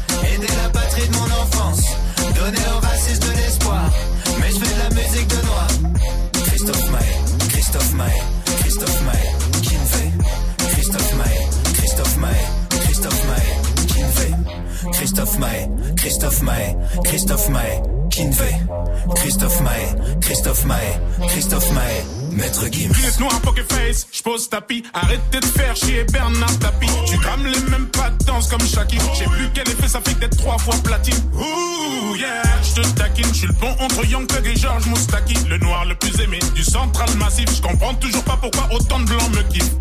Christophe Maé, Maître Gims. Chris noir poker face, j'pose tapis. Arrêtez de faire chier Bernard Tapie. Tu crames les mêmes pas de danse comme Shaki. J'ai plus quel effet ça fait d'être trois fois platine. Ouh yeah, j'te taquine. J'suis le bon entre Young Thug et George Moustaki. Le noir le plus aimé du central massif. J'comprends toujours pas pourquoi autant de blancs me kiffent.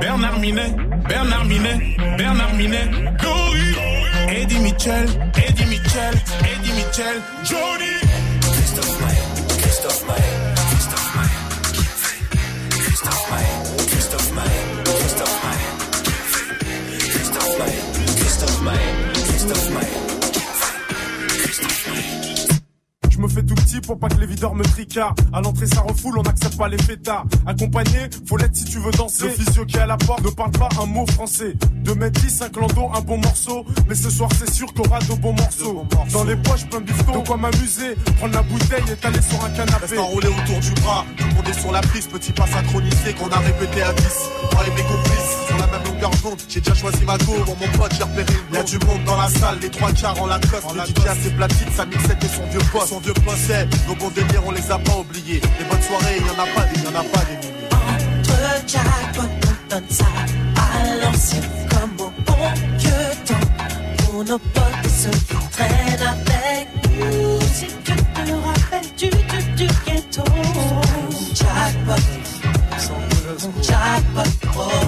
Bernard Minet, Bernard Minet, Bernard Minet. Gory. Eddie Mitchell, Eddie Mitchell, Eddie Mitchell. Johnny. Christophe Maé, Christophe Maé, Kinvey. Christophe Je me fais tout petit pour pas que les videurs me tricardent. À l'entrée, ça refoule, on n'accepte pas les fêtards. Accompagné, faut l'être si tu veux danser. Le physio qui est à la porte ne parle pas un mot français. 2 mètres 10, 5 landau, un bon morceau. Mais ce soir, c'est sûr qu'on aura de bons morceaux. Dans les poches, plein de bifton. De quoi m'amuser, prendre la bouteille et t'aller sur un canapé. Reste enroulé autour du bras, tout le monde est sur la prise, petit pas synchronisé qu'on a répété à 10. Moi et mes complices, longueur d'onde, j'ai déjà choisi ma go, pour mon pote j'ai repéré Y'a du monde dans la salle, les trois quarts en la coste, le DJ a ses platines, sa mixette et son vieux poste. Son vieux poste, c'est nos bons délires, on les a pas oubliés. Les bonnes soirées, y'en a pas des, y'en a pas des milliers. Entre jackpot, on donne ça à l'ancien comme au bon vieux temps. Pour nos potes et ceux qui traînent avec nous. Si tu te rappelles du, du, du ghetto. Jackpot, jackpot, oh.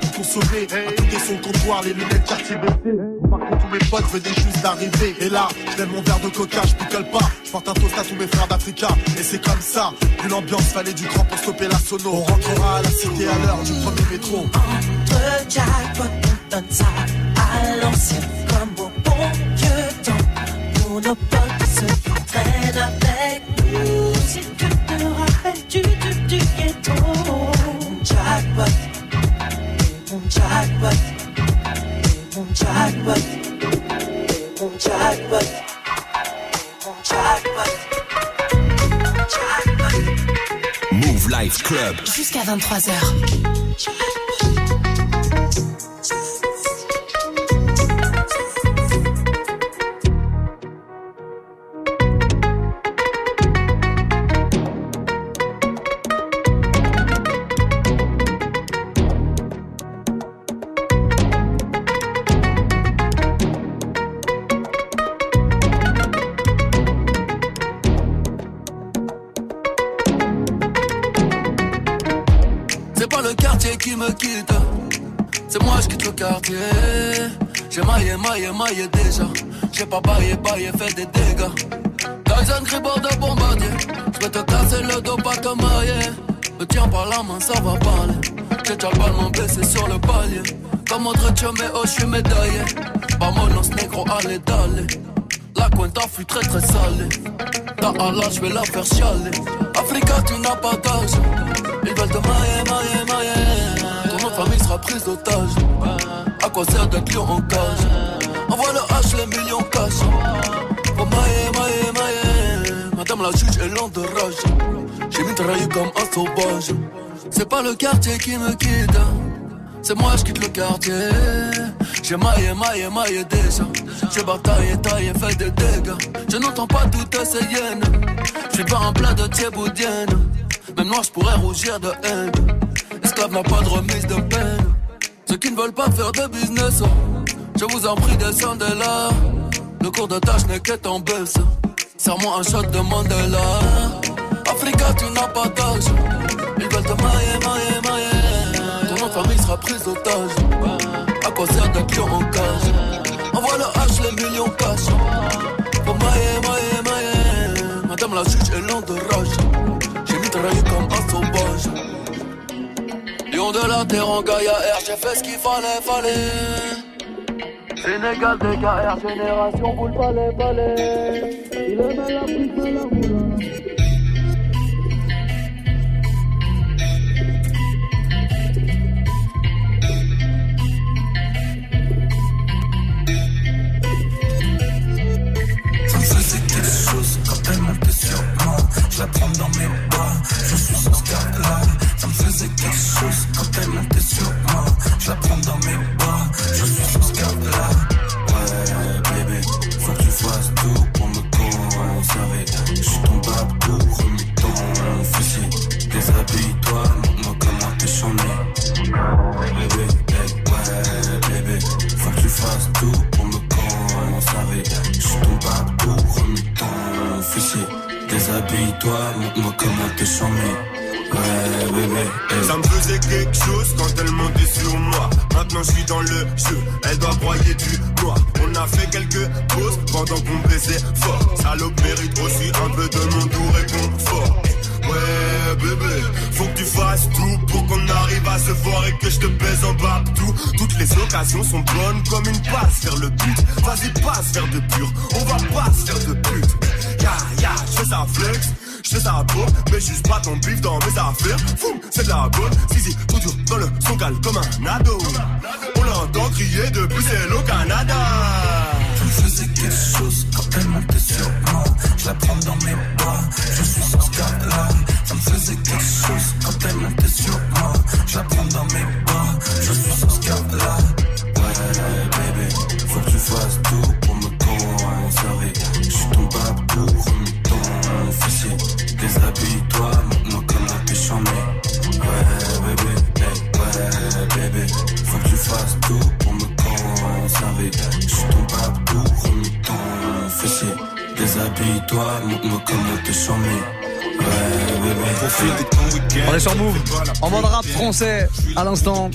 pour. À côté son comptoir, les lunettes quartier baissées. Remarquez tous mes potes venaient juste d'arriver. Et là, je mon verre de coca, je picole pas. Je porte un toast à tous mes frères d'Africa. Et c'est comme ça, vu l'ambiance, fallait du grand pour stopper la sono. On rentrera à la cité à l'heure du premier métro. Entre jackpot, on donne ça à l'ancien comme au bon vieux temps. Pour nos potes ceux qui traînent avec nous. Si tu te rappelles du, du, du ghetto. Jackpot, Move Life Club. Jusqu'à 23h. J'ai pas baillé, baillé, fait des dégâts. Dans un gribord de bombardier, je te casser le dos, pas te mailler. Me tiens par la main, ça va parler. J'ai déjà le blessé sur le palier. Comme autre mais oh, je suis médaillé. Vamonos négro, allez, d'aller. La cuenta fut très très salée. Ta Allah, je vais la faire chialer. Africa, tu n'as pas d'âge. Ils veulent te mailler, mailler, mailler. Ton famille sera prise d'otage. À quoi sert d'être lion en cage? Envoie le H, les millions cash. Faut mailler, mailler, mailler. Madame la juge est lente de rage. J'ai mitraillé comme un sauvage. C'est pas le quartier qui me quitte. C'est moi, je quitte le quartier. J'ai maillé, maillé, maillé déjà. J'ai bataillé, taillé, fait des dégâts. Je n'entends pas toutes ces hyènes. Je suis pas un plat de thieboudienne. Même je pourrais rougir de haine. Esclave n'a pas de remise de peine. Ceux qui ne veulent pas faire de business, je vous en prie, descendez là. Le cours de tâche n'est qu'être en baisse. Serre-moi un shot de Mandela. Africa, tu n'as pas d'âge. Ils veulent te mailler, mailler, mailler. Ton nom de famille sera prise d'otage. À quoi sert de clients en cage? Envoie le H, les millions cash. Pour mailler, mailler, mailler. Madame la juge est lente de rage. J'ai mitraillé comme un sauvage. Lion de la terre en Gaïa Air, j'ai fait ce qu'il fallait, fallait. Sénégal, DKR, génération, boule, palais, palais. Il aimait la pute de la moula. Ça me faisait quelque chose quand elle sur moi. Je la prends dans mes bras, je suis son là. Ça me faisait quelque chose quand elle montait sur moi. Je la prends dans mes bras, baisait fort. Salope mérite aussi un peu de mon doux réconfort. Ouais bébé, faut que tu fasses tout pour qu'on arrive à se voir et que je te baise en bas tout. Toutes les occasions sont bonnes comme une passe vers le but. Vas-y passe vers de pur, on va pas se faire de pute. Ya ya, je fais ça flex. Je fais ça beau, mais juste pas ton bif dans mes affaires. Foum, c'est de la bonne. Zizi, tout dur dans le son cale comme un ado. On l'entend crier depuis c'est le Canada. Ça me faisait quelque chose quand elle montait sur. Je la prends dans mes bras, je suis son là. Ça me faisait quelque chose quand elle montait sur moi. Je la prends dans mes bras, je suis son là. Ouais, chambé. Ouais, bébé, On est sur Move, en mode rap français à l'instant,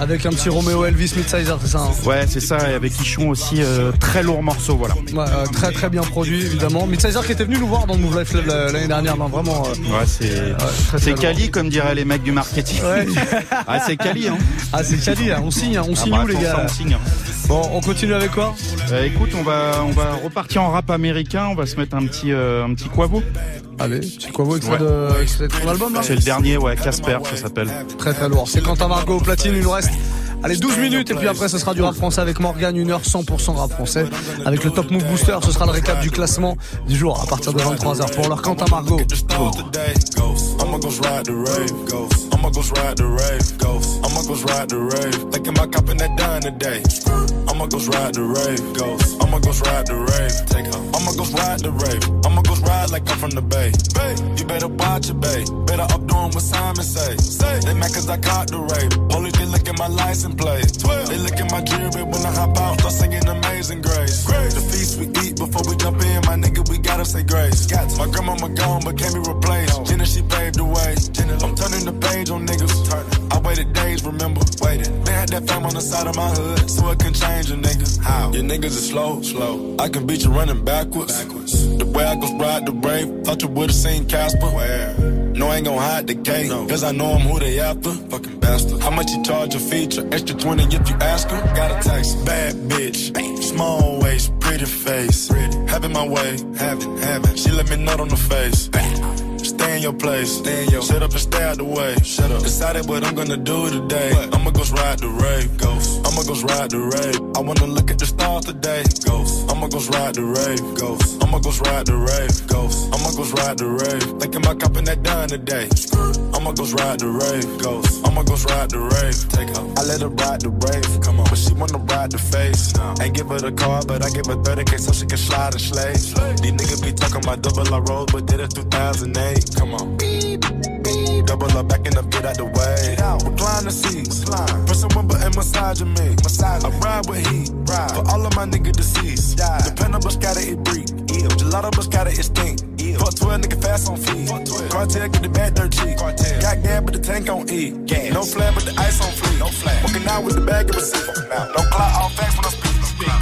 avec un petit Romeo Elvis Midsizer, c'est ça hein Ouais, c'est ça, et avec Ichon aussi, euh, très lourd morceau, voilà. Ouais, euh, très très bien produit évidemment. Midsizer qui était venu nous voir dans le Move Life la- l'année dernière, non, vraiment. euh, Ouais, c'est c'est. Cali, comme diraient les mecs du marketing. Ouais. ah, c'est Cali, hein. Ah c'est Cali, hein, on signe, hein, on Ah signe bah, où les pour ça, gars on signe, hein. Bon, on continue avec quoi? Euh, écoute, on va, on va repartir en rap américain, on va se mettre un petit, euh, un petit Quavo. Allez, petit Quavo extrait Ouais. de, extrait de ton album là dernier, ouais, Casper, ça s'appelle. Très très lourd. C'est Quentin Margot au platine, il nous reste. Allez, 12 minutes et puis après ce sera du rap français avec Morgan, une heure 100% rap français. Avec le Top Move Booster, ce sera le récap du classement du jour à partir de 23h. Pour l'heure, Quentin Margot. I'ma go ride the rave. I'ma ride the rave. I'ma go ride the rave. Thinking about copping that done today. I'ma go ride the rave. Ghost. I'ma go ride the rave. Take off. I'ma go ride the rave. I'ma go ride like I'm from the bay. Bay, you better watch it, bay. Better up doing what Simon say. Say they mad cause I caught the rave. Police they look at my license plate. 12. They look at my jewelry when I hop out. Start singing Amazing Grace. The feast we eat before we jump in, my nigga, we gotta say grace. My grandmama gone, but can't be replaced. Jenna, she paved the way. I'm turning the page on niggas. I waited days, remember? Waited. They had that fame on the side of my hood, so it can change a nigga. How? Your niggas is slow, slow. I can beat you running backwards. backwards. The way I go ride the brave, thought you would've seen Casper. Where? No, I ain't gon' hide the K, cause I know I'm who they after. Fucking bastard. How much you charge a feature? Extra 20 if you ask her. Got a text. Bad bitch. Small waist, pretty face. Having my way. Having, having. She let me nut on the face. Stay in your place. Stay in your Shut up and stay out the way. Shut up. Decided what I'm gonna do today. I'ma go ride the rave. Ghost. I'ma go ride the rave. I wanna look at the stars today. Ghost. I'ma go ride the rave. Ghost. I'ma go ride the rave. Ghost. I'ma go ride the rave. Thinking about copping that done today. I'ma go ride the rave. Ghost. I'ma go ride the rave. Take off. I let her ride the rave. Come on. But she wanna ride the face. Ain't give her the car, but I give her 30k so she can slide and slay. These niggas be talking about double I roll, but did it 2008. Come on. Beep, beep. double up, backing up, get out the way. Recline the seats, press one button, massage me. Massage I ride with heat, for all of my niggas deceased. Dependable scatter it break. Gelato but scatter it stink. Fuck 12 nigga fast on feet. Cartel get the bad dirt cheap. Got gas but the tank on E. No flag but the ice on fleek. No flag. Walking out with the bag of receipts. No clock, all facts when I speak.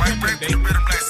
White break the and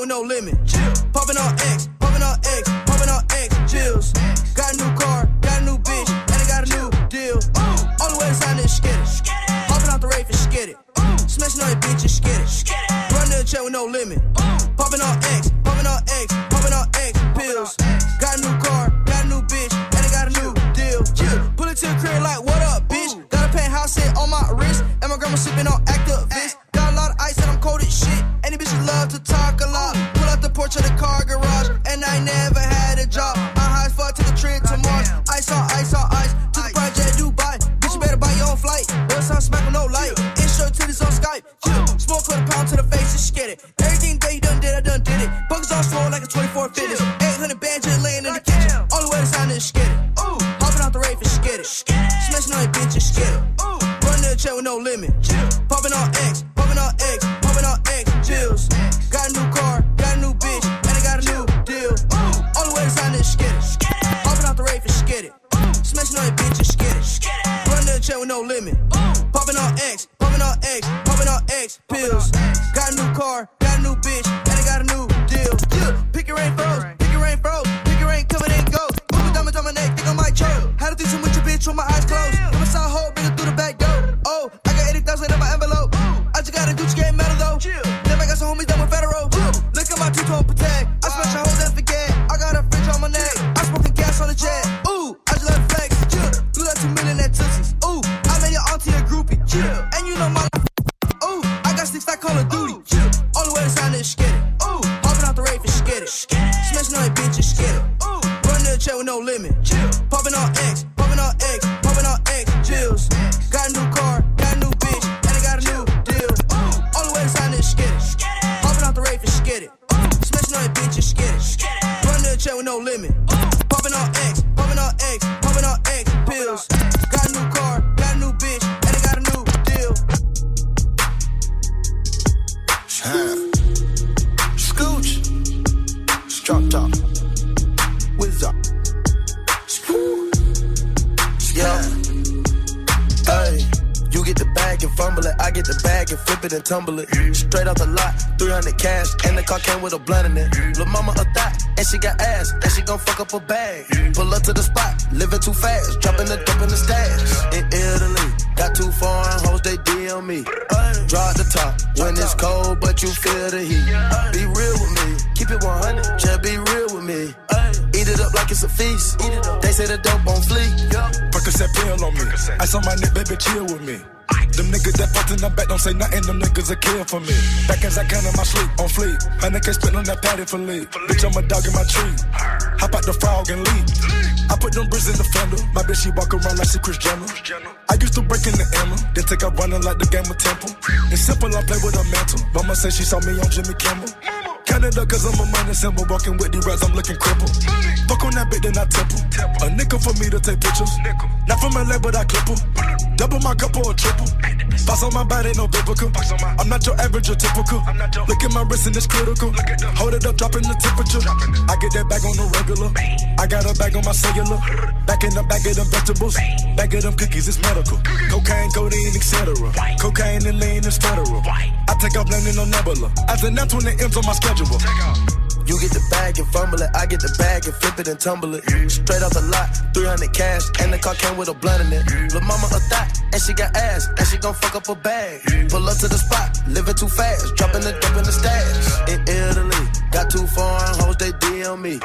with no limit. Popping on X, tumble it. Straight off the lot, 300 cash. And the car came with a blunt in it. Lil' mama a thot, and she got ass. And she gon' fuck up a bag. Don't say nothing, them niggas a kill for me. Back as I can in my sleep, on fleek. Man, they can't spit on that patty for leave. Bitch, I'm a dog in my tree. Hop out the frog and leave. I put them bricks in the fender. My bitch, she walk around like she Chris Jenner. I used to break in the Emma, then take up running like the game of Temple. It's simple, I play with a mantle. Mama say she saw me on Jimmy Kimmel. Canada, cause I'm a money symbol. Walking with the rats, I'm looking crippled. Fuck on that bitch, then I temple. A nickel for me to take pictures. Not from LA, but I clip 'em. Double my cup or a triple. Box on my body, no biblical. My... I'm not your average or typical. Look at my wrist and it's critical. Hold it up, dropping the temperature. I get that bag on the regular. I got a bag on my cellular. Back in the bag of them vegetables. Bag of them cookies, it's medical. Cocaine, codeine, etc. Cocaine and lean is federal. I take off landing on Nebula. As an F when it ends on my schedule. You get the bag and fumble it. I get the bag and flip it and tumble it. Straight off the lot, 300 cash. And the car came with a blunt in it. Lil' mama a thot, and she got ass. And she gon' fuck up a bag. Pull up to the spot, living too fast. Dropping the dope in the stash. In Italy, got two foreign hoes, they DM me.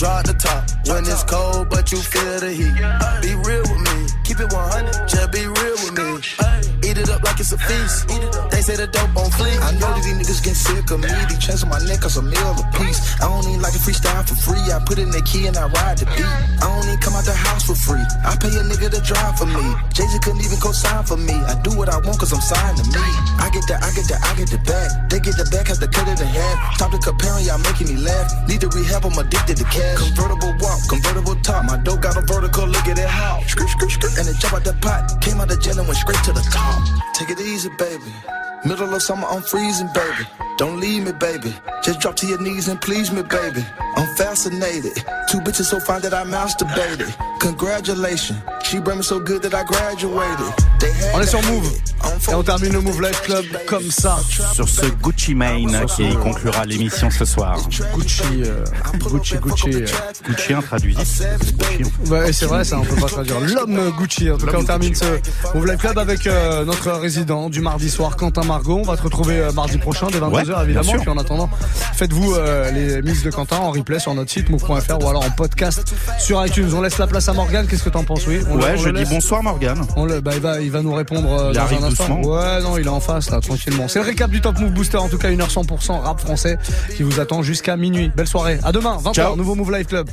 Draw the top when it's cold, but you feel the heat. Be real with me, keep it 100. Just be real with me. Eat it up like it's a feast. They say the dope on fleek. I know that these niggas get sick of me. These chains on my neck cause a meal a piece. I don't even like to freestyle for free. I put in the key and I ride the beat. I don't even come out the house for free. I pay a nigga to drive for me. Jay Z couldn't even co-sign for me. I do what I want cause I'm signed to me. I get the, I get the, I get the back. They get the back, have to cut it in half. Stop the comparing, y'all making me laugh. Need to rehab, I'm addicted to cash. Convertible walk, convertible top. My dope got a vertical, look at it how. And it jump out the pot. Came out the jail and went straight to the top. Take it easy, baby. Middle of summer, I'm freezing, baby. Don't leave me, baby. Just drop to your knees and please me, baby. I'm fascinated. Two bitches so fine that I masturbated. Congratulations. She brought me so good that I graduated. On est sur Move. Et on termine le Move Life Club comme ça. Sur ce Gucci Mane qui conclura l'émission ce soir. Gucci, euh, Gucci, Gucci. euh. Gucci traduisif. Ouais, c'est vrai, ça on peut pas traduire. L'homme Gucci. En tout cas, on termine ce Move Life Club avec euh, notre résident du mardi soir, Quentin Margot. On va te retrouver euh, mardi prochain dès 22h Ouais, bien évidemment. Puis en attendant, faites-vous euh, les mix de Quentin en replay sur notre site move.fr ou alors en podcast sur iTunes. On laisse la place à Morgan. Qu'est-ce que t'en penses, oui on Ouais, je dis bonsoir Morgane. On le, bah, il va, il va nous répondre euh, Il dans arrive un instant. doucement. Ouais, non, il est en face là, tranquillement. C'est le récap du Top Move Booster, en tout cas 1h100% rap français qui vous attend jusqu'à minuit. Belle soirée. À demain, 20h, Ciao. nouveau Move Life Club.